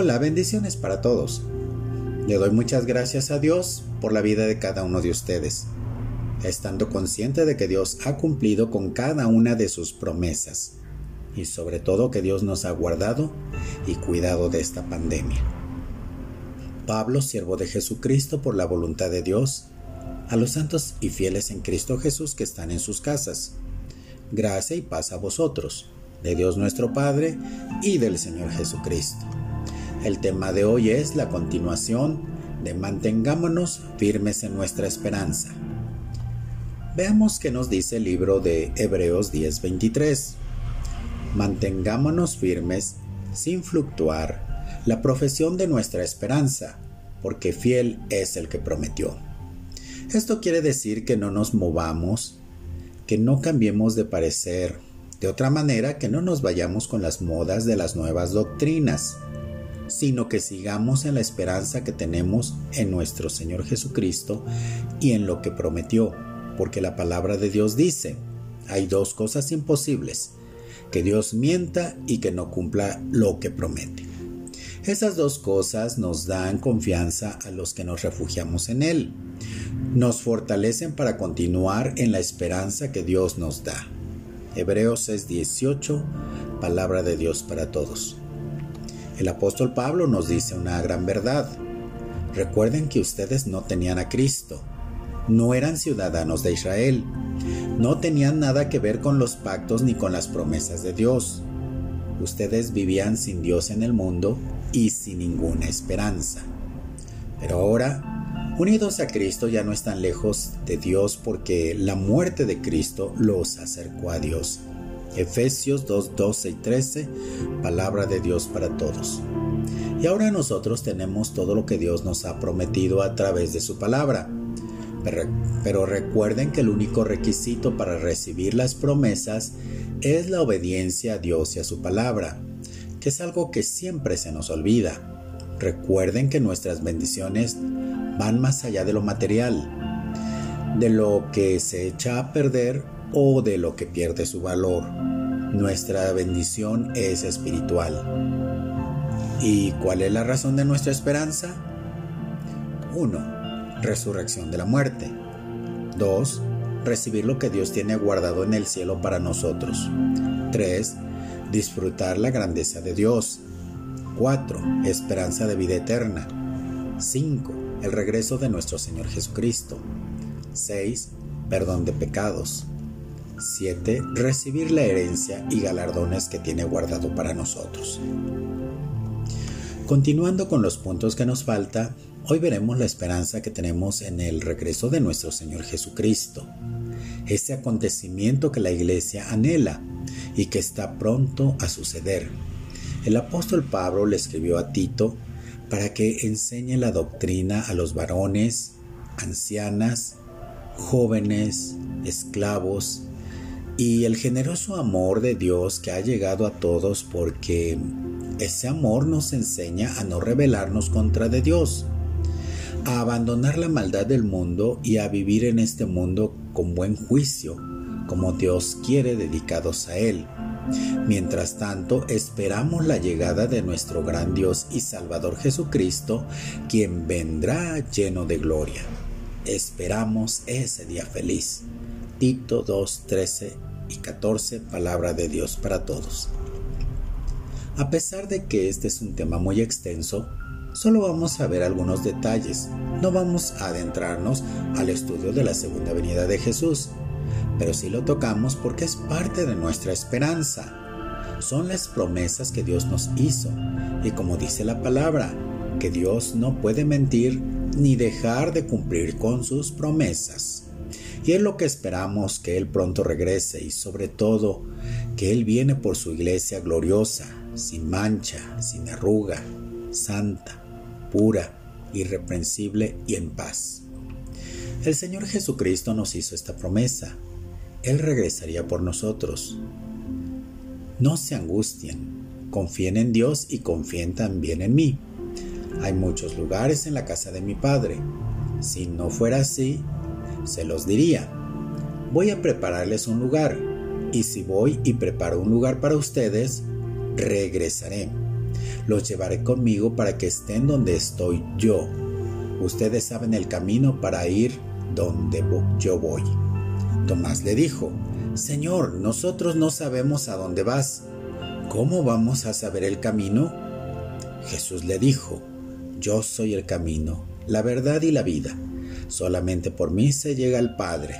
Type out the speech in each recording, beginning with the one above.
Hola, bendiciones para todos. Le doy muchas gracias a Dios por la vida de cada uno de ustedes, estando consciente de que Dios ha cumplido con cada una de sus promesas y sobre todo que Dios nos ha guardado y cuidado de esta pandemia. Pablo, siervo de Jesucristo por la voluntad de Dios, a los santos y fieles en Cristo Jesús que están en sus casas. Gracia y paz a vosotros, de Dios nuestro Padre y del Señor Jesucristo. El tema de hoy es la continuación de Mantengámonos firmes en nuestra esperanza. Veamos qué nos dice el libro de Hebreos 10:23. Mantengámonos firmes sin fluctuar la profesión de nuestra esperanza, porque fiel es el que prometió. Esto quiere decir que no nos movamos, que no cambiemos de parecer, de otra manera que no nos vayamos con las modas de las nuevas doctrinas sino que sigamos en la esperanza que tenemos en nuestro Señor Jesucristo y en lo que prometió, porque la palabra de Dios dice, hay dos cosas imposibles, que Dios mienta y que no cumpla lo que promete. Esas dos cosas nos dan confianza a los que nos refugiamos en Él. Nos fortalecen para continuar en la esperanza que Dios nos da. Hebreos 6:18, palabra de Dios para todos. El apóstol Pablo nos dice una gran verdad. Recuerden que ustedes no tenían a Cristo, no eran ciudadanos de Israel, no tenían nada que ver con los pactos ni con las promesas de Dios. Ustedes vivían sin Dios en el mundo y sin ninguna esperanza. Pero ahora, unidos a Cristo, ya no están lejos de Dios porque la muerte de Cristo los acercó a Dios. Efesios 2, 12 y 13, palabra de Dios para todos. Y ahora nosotros tenemos todo lo que Dios nos ha prometido a través de su palabra. Pero, recuerden que el único requisito para recibir las promesas es la obediencia a Dios y a su palabra, que es algo que siempre se nos olvida. Recuerden que nuestras bendiciones van más allá de lo material, de lo que se echa a perder o de lo que pierde su valor. Nuestra bendición es espiritual. ¿Y cuál es la razón de nuestra esperanza? 1. Resurrección de la muerte. 2. Recibir lo que Dios tiene guardado en el cielo para nosotros. 3. Disfrutar la grandeza de Dios. 4. Esperanza de vida eterna. 5. El regreso de nuestro Señor Jesucristo. 6. Perdón de pecados. 7. Recibir la herencia y galardones que tiene guardado para nosotros. Continuando con los puntos que nos falta, hoy veremos la esperanza que tenemos en el regreso de nuestro Señor Jesucristo, ese acontecimiento que la iglesia anhela y que está pronto a suceder. El apóstol Pablo le escribió a Tito para que enseñe la doctrina a los varones, ancianas, jóvenes, esclavos, y el generoso amor de Dios que ha llegado a todos porque ese amor nos enseña a no rebelarnos contra de Dios, a abandonar la maldad del mundo y a vivir en este mundo con buen juicio, como Dios quiere dedicados a Él. Mientras tanto, esperamos la llegada de nuestro gran Dios y Salvador Jesucristo, quien vendrá lleno de gloria. Esperamos ese día feliz. Tito 2.13 y 14 Palabra de Dios para todos. A pesar de que este es un tema muy extenso, solo vamos a ver algunos detalles, no vamos a adentrarnos al estudio de la segunda venida de Jesús, pero sí lo tocamos porque es parte de nuestra esperanza. Son las promesas que Dios nos hizo, y como dice la palabra, que Dios no puede mentir ni dejar de cumplir con sus promesas. Y es lo que esperamos que Él pronto regrese y sobre todo que Él viene por su iglesia gloriosa, sin mancha, sin arruga, santa, pura, irreprensible y en paz. El Señor Jesucristo nos hizo esta promesa. Él regresaría por nosotros. No se angustien, confíen en Dios y confíen también en mí. Hay muchos lugares en la casa de mi Padre. Si no fuera así, se los diría. Voy a prepararles un lugar, y si voy y preparo un lugar para ustedes, regresaré. los llevaré conmigo para que estén donde estoy yo. Ustedes saben el camino para ir donde yo voy. Tomás le dijo, Señor, nosotros no sabemos a dónde vas. ¿Cómo vamos a saber el camino? Jesús le dijo, Yo soy el camino, la verdad y la vida. Solamente por mí se llega al Padre.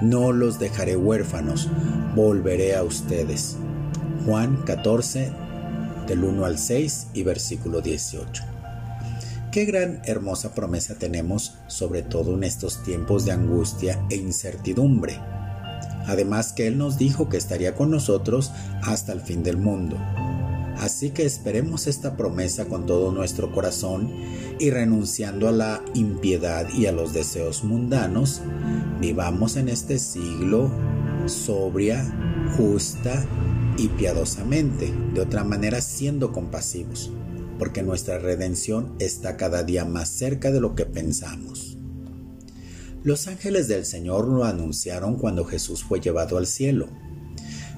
No los dejaré huérfanos, volveré a ustedes. Juan 14, del 1 al 6 y versículo 18. Qué gran hermosa promesa tenemos, sobre todo en estos tiempos de angustia e incertidumbre. Además que Él nos dijo que estaría con nosotros hasta el fin del mundo. Así que esperemos esta promesa con todo nuestro corazón y renunciando a la impiedad y a los deseos mundanos, vivamos en este siglo sobria, justa y piadosamente, de otra manera siendo compasivos, porque nuestra redención está cada día más cerca de lo que pensamos. Los ángeles del Señor lo anunciaron cuando Jesús fue llevado al cielo.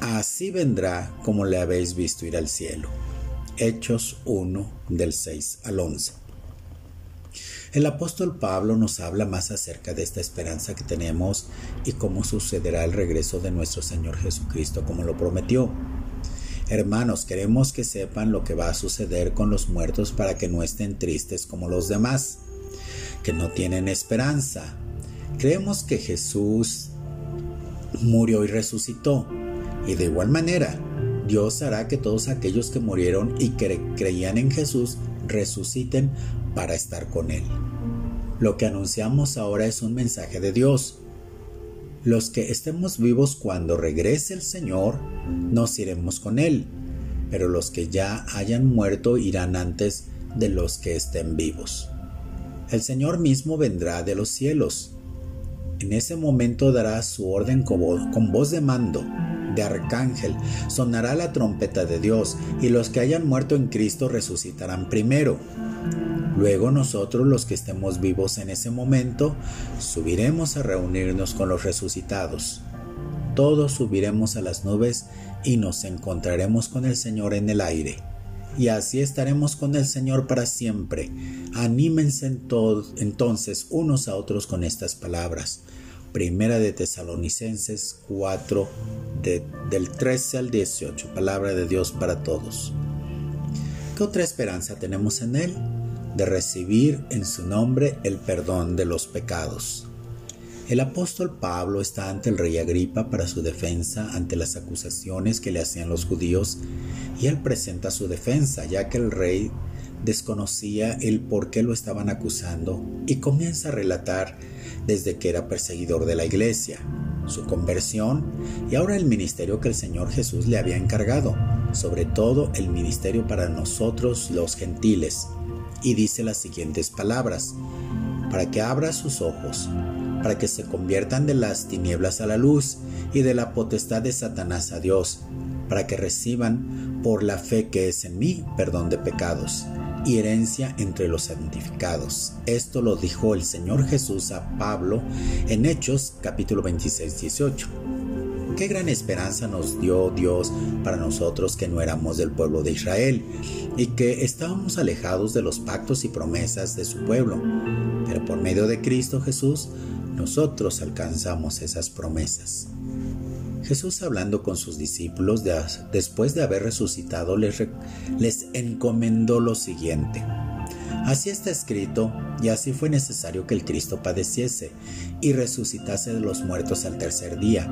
así vendrá como le habéis visto ir al cielo. Hechos 1 del 6 al 11. El apóstol Pablo nos habla más acerca de esta esperanza que tenemos y cómo sucederá el regreso de nuestro Señor Jesucristo como lo prometió. Hermanos, queremos que sepan lo que va a suceder con los muertos para que no estén tristes como los demás, que no tienen esperanza. Creemos que Jesús murió y resucitó, y de igual manera, Dios hará que todos aquellos que murieron y que creían en Jesús resuciten para estar con Él. Lo que anunciamos ahora es un mensaje de Dios. Los que estemos vivos cuando regrese el Señor, nos iremos con Él, pero los que ya hayan muerto irán antes de los que estén vivos. El Señor mismo vendrá de los cielos. En ese momento dará su orden con voz de mando de arcángel, sonará la trompeta de Dios, y los que hayan muerto en Cristo resucitarán primero. Luego nosotros los que estemos vivos en ese momento, subiremos a reunirnos con los resucitados. Todos subiremos a las nubes y nos encontraremos con el Señor en el aire. Y así estaremos con el Señor para siempre. Anímense entonces unos a otros con estas palabras. Primera de Tesalonicenses 4, del 13 al 18. Palabra de Dios para todos. ¿Qué otra esperanza tenemos en Él? De recibir en su nombre el perdón de los pecados. El apóstol Pablo está ante el rey Agripa para su defensa ante las acusaciones que le hacían los judíos y él presenta su defensa ya que el rey desconocía el por qué lo estaban acusando y comienza a relatar desde que era perseguidor de la iglesia, su conversión y ahora el ministerio que el Señor Jesús le había encargado, sobre todo el ministerio para nosotros los gentiles. Y dice las siguientes palabras, para que abra sus ojos, para que se conviertan de las tinieblas a la luz y de la potestad de Satanás a Dios, para que reciban por la fe que es en mí perdón de pecados y herencia entre los santificados. Esto lo dijo el Señor Jesús a Pablo en Hechos capítulo 26, 18. Qué gran esperanza nos dio Dios para nosotros que no éramos del pueblo de Israel y que estábamos alejados de los pactos y promesas de su pueblo. Pero por medio de Cristo Jesús, nosotros alcanzamos esas promesas. Jesús hablando con sus discípulos después de haber resucitado les, les encomendó lo siguiente. Así está escrito, y así fue necesario que el Cristo padeciese y resucitase de los muertos al tercer día,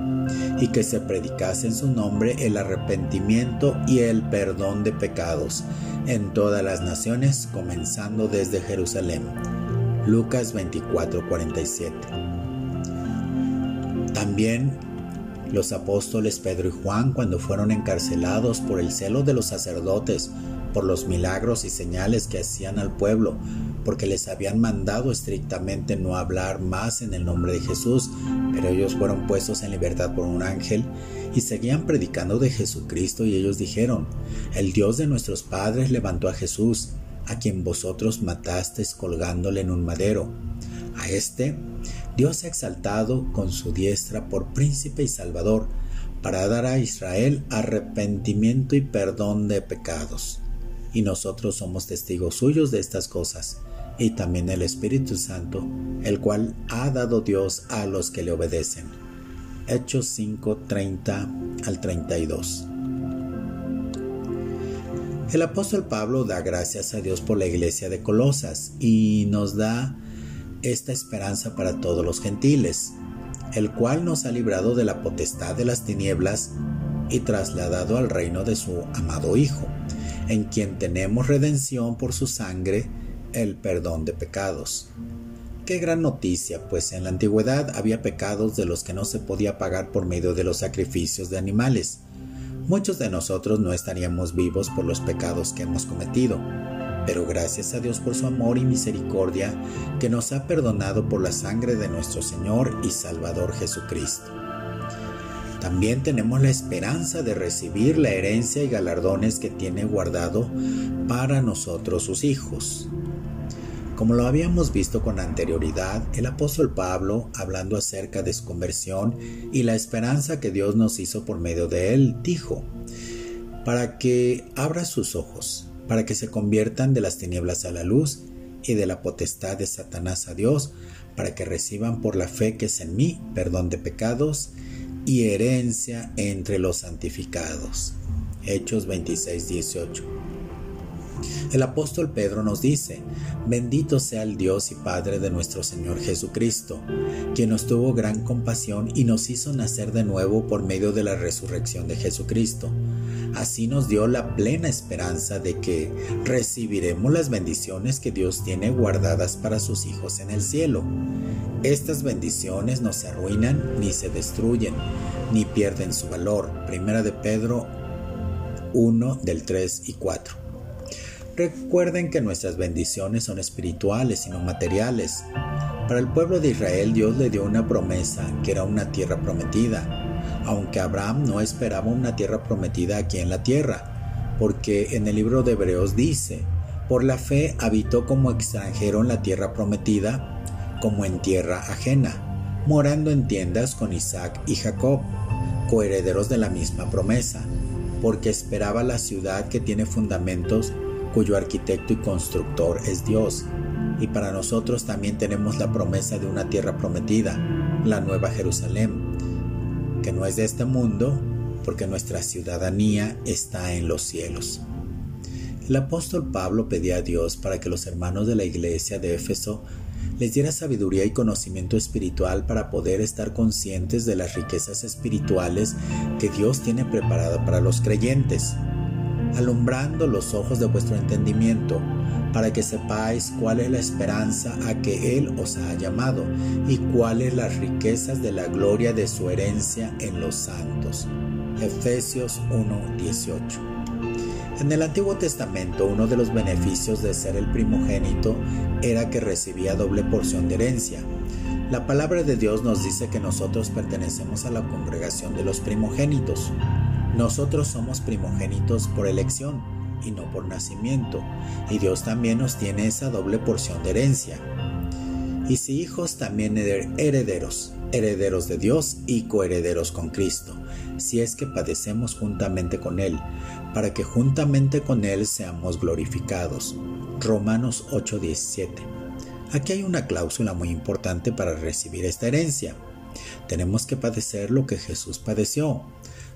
y que se predicase en su nombre el arrepentimiento y el perdón de pecados en todas las naciones, comenzando desde Jerusalén. Lucas 24:47. También los apóstoles Pedro y Juan, cuando fueron encarcelados por el celo de los sacerdotes, por los milagros y señales que hacían al pueblo, porque les habían mandado estrictamente no hablar más en el nombre de Jesús, pero ellos fueron puestos en libertad por un ángel y seguían predicando de Jesucristo y ellos dijeron, el Dios de nuestros padres levantó a Jesús, a quien vosotros matasteis colgándole en un madero. A este Dios ha exaltado con su diestra por príncipe y salvador, para dar a Israel arrepentimiento y perdón de pecados. Y nosotros somos testigos suyos de estas cosas, y también el Espíritu Santo, el cual ha dado Dios a los que le obedecen. Hechos 5, 30 al 32. El apóstol Pablo da gracias a Dios por la iglesia de Colosas y nos da esta esperanza para todos los gentiles, el cual nos ha librado de la potestad de las tinieblas y trasladado al reino de su amado Hijo, en quien tenemos redención por su sangre, el perdón de pecados. Qué gran noticia, pues en la antigüedad había pecados de los que no se podía pagar por medio de los sacrificios de animales. Muchos de nosotros no estaríamos vivos por los pecados que hemos cometido pero gracias a Dios por su amor y misericordia que nos ha perdonado por la sangre de nuestro Señor y Salvador Jesucristo. También tenemos la esperanza de recibir la herencia y galardones que tiene guardado para nosotros sus hijos. Como lo habíamos visto con anterioridad, el apóstol Pablo, hablando acerca de su conversión y la esperanza que Dios nos hizo por medio de él, dijo, para que abra sus ojos para que se conviertan de las tinieblas a la luz y de la potestad de Satanás a Dios, para que reciban por la fe que es en mí perdón de pecados y herencia entre los santificados. Hechos 26, 18. El apóstol Pedro nos dice, bendito sea el Dios y Padre de nuestro Señor Jesucristo, quien nos tuvo gran compasión y nos hizo nacer de nuevo por medio de la resurrección de Jesucristo Así nos dio la plena esperanza de que recibiremos las bendiciones que Dios tiene guardadas para sus hijos en el cielo. Estas bendiciones no se arruinan ni se destruyen, ni pierden su valor. Primera de Pedro 1 del 3 y 4. Recuerden que nuestras bendiciones son espirituales y no materiales. Para el pueblo de Israel Dios le dio una promesa que era una tierra prometida aunque Abraham no esperaba una tierra prometida aquí en la tierra, porque en el libro de Hebreos dice, por la fe habitó como extranjero en la tierra prometida, como en tierra ajena, morando en tiendas con Isaac y Jacob, coherederos de la misma promesa, porque esperaba la ciudad que tiene fundamentos, cuyo arquitecto y constructor es Dios. Y para nosotros también tenemos la promesa de una tierra prometida, la nueva Jerusalén no es de este mundo, porque nuestra ciudadanía está en los cielos. El apóstol Pablo pedía a Dios para que los hermanos de la iglesia de Éfeso les diera sabiduría y conocimiento espiritual para poder estar conscientes de las riquezas espirituales que Dios tiene preparada para los creyentes, alumbrando los ojos de vuestro entendimiento para que sepáis cuál es la esperanza a que Él os ha llamado y cuáles las riquezas de la gloria de su herencia en los santos. Efesios 1:18 En el Antiguo Testamento uno de los beneficios de ser el primogénito era que recibía doble porción de herencia. La palabra de Dios nos dice que nosotros pertenecemos a la congregación de los primogénitos. Nosotros somos primogénitos por elección y no por nacimiento, y Dios también nos tiene esa doble porción de herencia. Y si hijos, también herederos, herederos de Dios y coherederos con Cristo, si es que padecemos juntamente con Él, para que juntamente con Él seamos glorificados. Romanos 8:17. Aquí hay una cláusula muy importante para recibir esta herencia. Tenemos que padecer lo que Jesús padeció.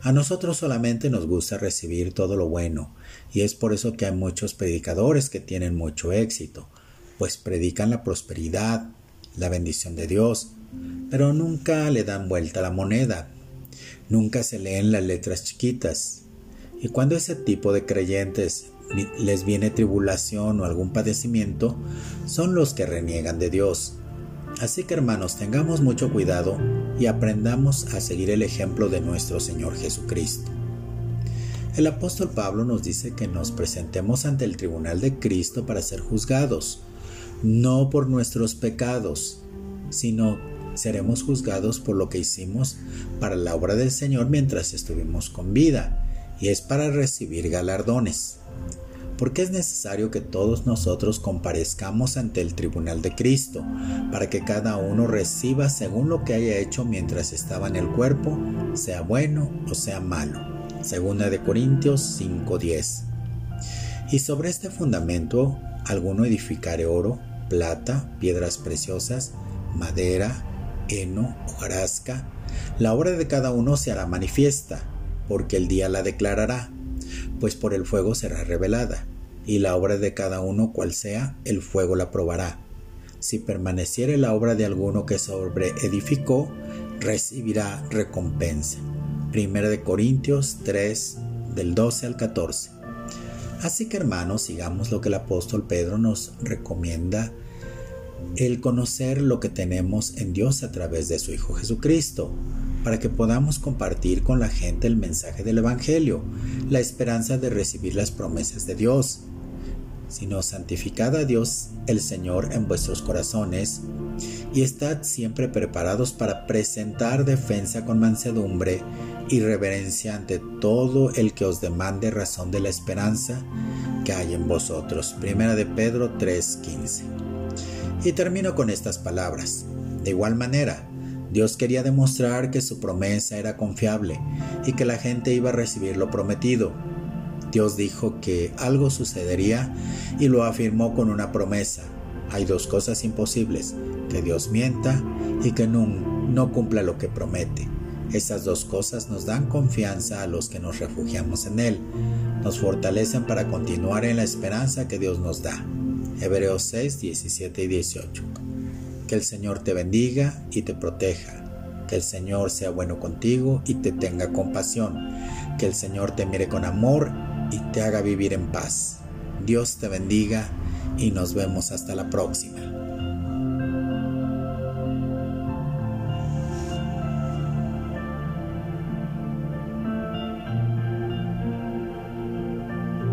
A nosotros solamente nos gusta recibir todo lo bueno, y es por eso que hay muchos predicadores que tienen mucho éxito, pues predican la prosperidad, la bendición de Dios, pero nunca le dan vuelta la moneda, nunca se leen las letras chiquitas. Y cuando ese tipo de creyentes les viene tribulación o algún padecimiento, son los que reniegan de Dios. Así que hermanos, tengamos mucho cuidado y aprendamos a seguir el ejemplo de nuestro Señor Jesucristo. El apóstol Pablo nos dice que nos presentemos ante el tribunal de Cristo para ser juzgados, no por nuestros pecados, sino seremos juzgados por lo que hicimos para la obra del Señor mientras estuvimos con vida, y es para recibir galardones porque es necesario que todos nosotros comparezcamos ante el tribunal de Cristo, para que cada uno reciba según lo que haya hecho mientras estaba en el cuerpo, sea bueno o sea malo. Segunda de Corintios 5:10. Y sobre este fundamento alguno edificaré oro, plata, piedras preciosas, madera, heno, hojarasca. La obra de cada uno se hará manifiesta, porque el día la declarará, pues por el fuego será revelada y la obra de cada uno cual sea, el fuego la probará. Si permaneciere la obra de alguno que sobre edificó, recibirá recompensa. Primera de Corintios 3, del 12 al 14. Así que hermanos, sigamos lo que el apóstol Pedro nos recomienda, el conocer lo que tenemos en Dios a través de su Hijo Jesucristo, para que podamos compartir con la gente el mensaje del Evangelio, la esperanza de recibir las promesas de Dios, sino santificad a Dios el Señor en vuestros corazones y estad siempre preparados para presentar defensa con mansedumbre y reverencia ante todo el que os demande razón de la esperanza que hay en vosotros. Primera de Pedro 3:15. Y termino con estas palabras. De igual manera, Dios quería demostrar que su promesa era confiable y que la gente iba a recibir lo prometido Dios dijo que algo sucedería y lo afirmó con una promesa. Hay dos cosas imposibles, que Dios mienta y que no, no cumpla lo que promete. Esas dos cosas nos dan confianza a los que nos refugiamos en Él, nos fortalecen para continuar en la esperanza que Dios nos da. Hebreos 6, 17 y 18. Que el Señor te bendiga y te proteja. Que el Señor sea bueno contigo y te tenga compasión. Que el Señor te mire con amor y te haga vivir en paz. Dios te bendiga y nos vemos hasta la próxima.